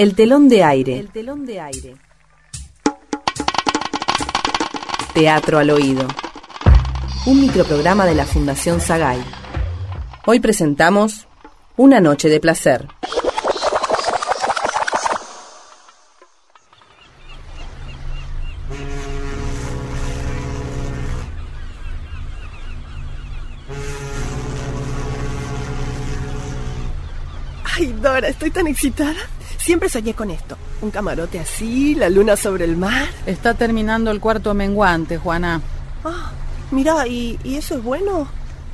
El telón de aire. El telón de aire. Teatro al oído. Un microprograma de la Fundación Sagay. Hoy presentamos Una noche de placer. Ay, Dora, estoy tan excitada. Siempre soñé con esto. Un camarote así, la luna sobre el mar. Está terminando el cuarto menguante, Juana. Ah, mira, ¿y, ¿y eso es bueno?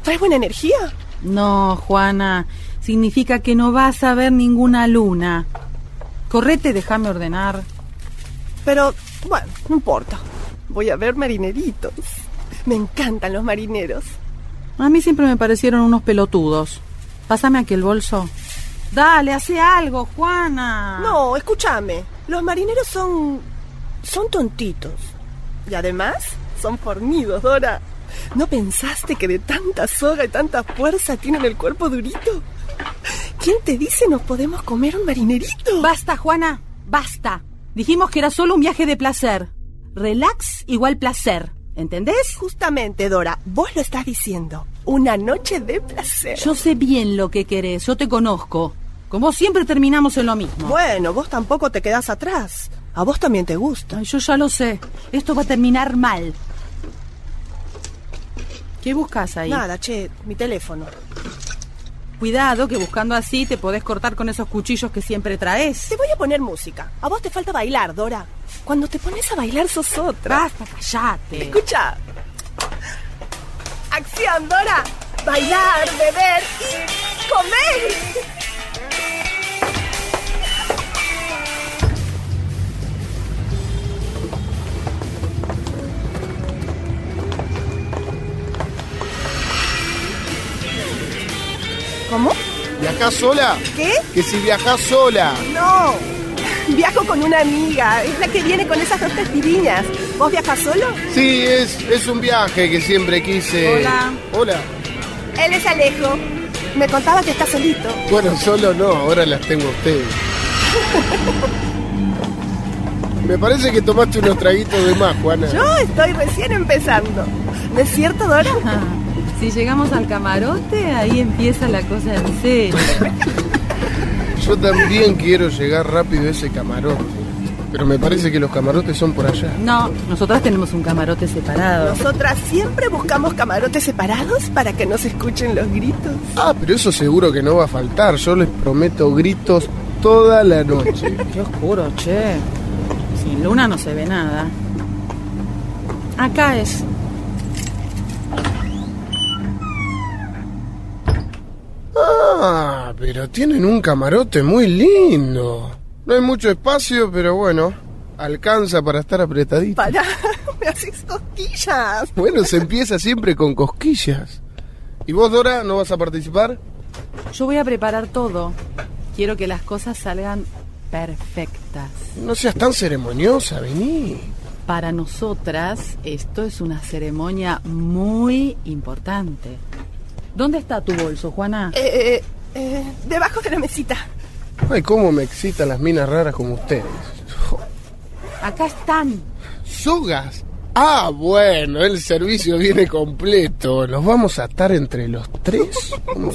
¿Trae buena energía? No, Juana. Significa que no vas a ver ninguna luna. Correte, déjame ordenar. Pero, bueno, no importa. Voy a ver marineritos. Me encantan los marineros. A mí siempre me parecieron unos pelotudos. Pásame aquel bolso. Dale, hace algo, Juana. No, escúchame. Los marineros son. son tontitos. Y además, son fornidos, Dora. ¿No pensaste que de tanta soga y tanta fuerza tienen el cuerpo durito? ¿Quién te dice nos podemos comer un marinerito? Basta, Juana, basta. Dijimos que era solo un viaje de placer. Relax igual placer. ¿Entendés? Justamente, Dora, vos lo estás diciendo. Una noche de placer. Yo sé bien lo que querés, yo te conozco. Como siempre terminamos en lo mismo. Bueno, vos tampoco te quedás atrás. A vos también te gusta. Ay, yo ya lo sé. Esto va a terminar mal. ¿Qué buscas ahí? Nada, che, mi teléfono. Cuidado, que buscando así te podés cortar con esos cuchillos que siempre traes. Te voy a poner música. A vos te falta bailar, Dora. Cuando te pones a bailar sos otra. Basta, callate. Escucha. Acción, Dora. Bailar, beber y ¿Viajás sola? ¿Qué? Que si viajás sola. No. Viajo con una amiga. Es la que viene con esas dos testiviñas. ¿Vos viajas solo? Sí, es, es un viaje que siempre quise. Hola. Hola. Él es Alejo. Me contaba que está solito. Bueno, solo no, ahora las tengo a ustedes. Me parece que tomaste unos traguitos de más, Juana. Yo estoy recién empezando. ¿No es cierto, Dora? Si llegamos al camarote, ahí empieza la cosa en serio. Yo también quiero llegar rápido a ese camarote. Pero me parece que los camarotes son por allá. No, nosotras tenemos un camarote separado. Nosotras siempre buscamos camarotes separados para que no se escuchen los gritos. Ah, pero eso seguro que no va a faltar. Yo les prometo gritos toda la noche. Qué oscuro, che. Sin luna no se ve nada. Acá es. Ah, pero tienen un camarote muy lindo. No hay mucho espacio, pero bueno, alcanza para estar apretadito. Pará, me haces cosquillas. Bueno, se empieza siempre con cosquillas. ¿Y vos, Dora, no vas a participar? Yo voy a preparar todo. Quiero que las cosas salgan perfectas. No seas tan ceremoniosa, vení. Para nosotras, esto es una ceremonia muy importante. ¿Dónde está tu bolso, Juana? Eh, eh, eh, debajo de la mesita. Ay, cómo me excitan las minas raras como ustedes. Acá están. ¿Sogas? Ah, bueno, el servicio viene completo. ¿Los vamos a atar entre los tres? ¿Cómo?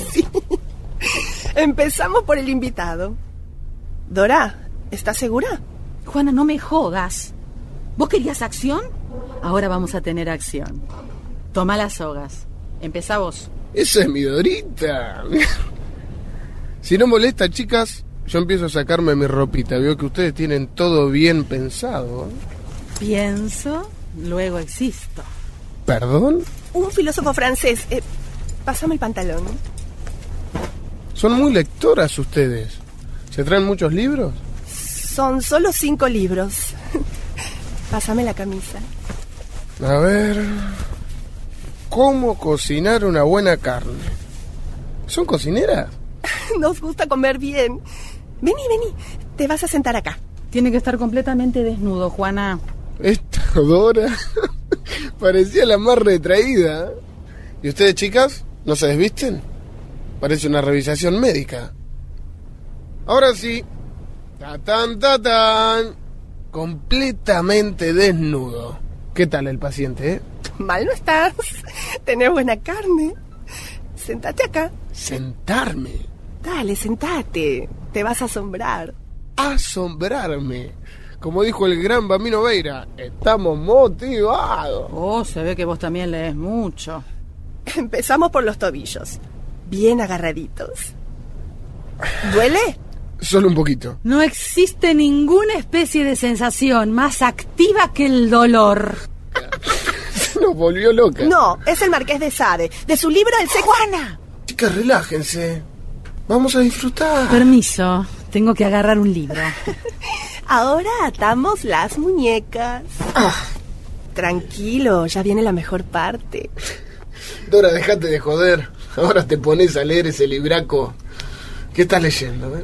Empezamos por el invitado. Dora, ¿estás segura? Juana, no me jodas. ¿Vos querías acción? Ahora vamos a tener acción. Toma las sogas. Empezá vos. Esa es mi Dorita. Si no molesta, chicas, yo empiezo a sacarme mi ropita. Veo que ustedes tienen todo bien pensado. Pienso, luego existo. ¿Perdón? Un filósofo francés. Eh, pásame el pantalón. Son muy lectoras ustedes. ¿Se traen muchos libros? Son solo cinco libros. Pásame la camisa. A ver. ¿Cómo cocinar una buena carne? ¿Son cocineras? Nos gusta comer bien. Vení, vení. Te vas a sentar acá. Tiene que estar completamente desnudo, Juana. Esta Dora parecía la más retraída. ¿Y ustedes, chicas, no se desvisten? Parece una revisación médica. Ahora sí, Tatán, tatán. Completamente desnudo. ¿Qué tal el paciente, eh? Mal no estás. Tenés buena carne. Sentate acá. Sentarme. Dale, sentate. Te vas a asombrar. Asombrarme. Como dijo el gran Bambino Veira, estamos motivados. Oh, se ve que vos también lees mucho. Empezamos por los tobillos. Bien agarraditos. ¿Duele? Solo un poquito. No existe ninguna especie de sensación más activa que el dolor. Se nos volvió loca. No, es el Marqués de Sade, de su libro El sexo. ¡Juana! Chicas, relájense. Vamos a disfrutar. Permiso, tengo que agarrar un libro. Ahora atamos las muñecas. Tranquilo, ya viene la mejor parte. Dora, déjate de joder. Ahora te pones a leer ese libraco. ¿Qué estás leyendo? eh?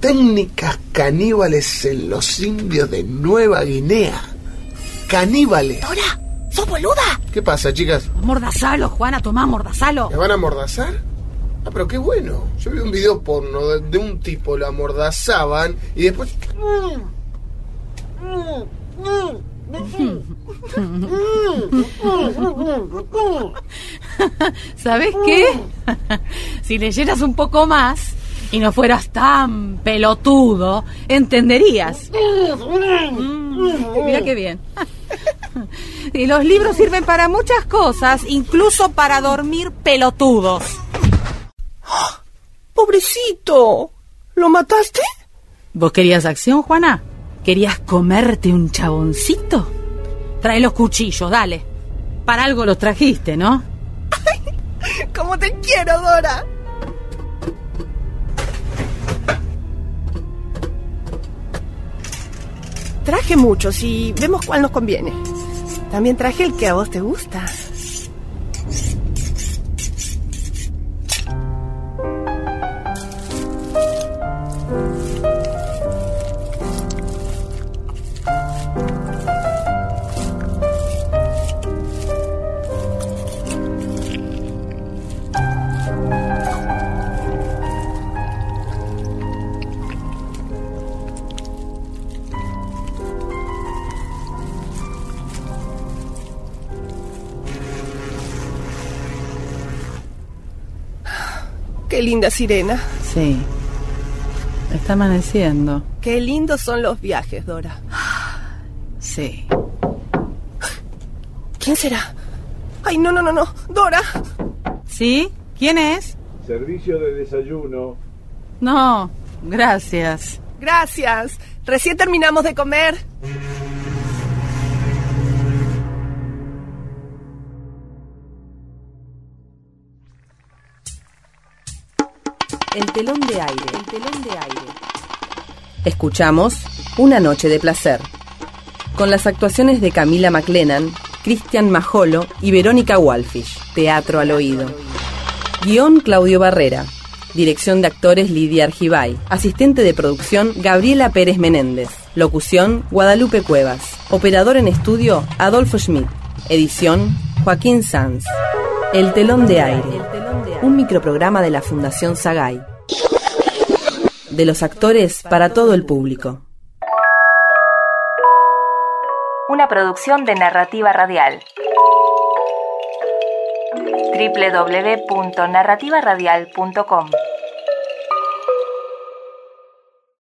Técnicas caníbales en los indios de Nueva Guinea. Caníbales. ¡Dora! ¡Sos boluda! ¿Qué pasa, chicas? Mordazalo, Juana, tomá, mordazalo. ¿Me van a amordazar? Ah, pero qué bueno. Yo vi un video porno de, un tipo, lo amordazaban y después... ¿Sabes qué? si leyeras un poco más y no fueras tan pelotudo, entenderías. Mm, mira qué bien. y los libros sirven para muchas cosas, incluso para dormir pelotudos. ¡Pobrecito! ¿Lo mataste? ¿Vos querías acción, Juana? ¿Querías comerte un chaboncito? Trae los cuchillos, dale. Para algo los trajiste, ¿no? ¡Como te quiero, Dora! Traje muchos y vemos cuál nos conviene. También traje el que a vos te gusta. Qué linda sirena. Sí. Está amaneciendo. Qué lindos son los viajes, Dora. Sí. ¿Quién será? Ay, no, no, no, no. Dora. ¿Sí? ¿Quién es? Servicio de desayuno. No, gracias. Gracias. Recién terminamos de comer. El telón de aire. El telón de aire. Escuchamos Una noche de placer. Con las actuaciones de Camila McLennan, Cristian Majolo y Verónica Walfish. Teatro al oído. Guión Claudio Barrera. Dirección de actores Lidia Argibay. Asistente de producción Gabriela Pérez Menéndez. Locución Guadalupe Cuevas. Operador en estudio Adolfo Schmidt. Edición Joaquín Sanz. El telón de aire. Un microprograma de la Fundación Sagay. De los actores para todo el público. Una producción de narrativa radial. www.narrativaradial.com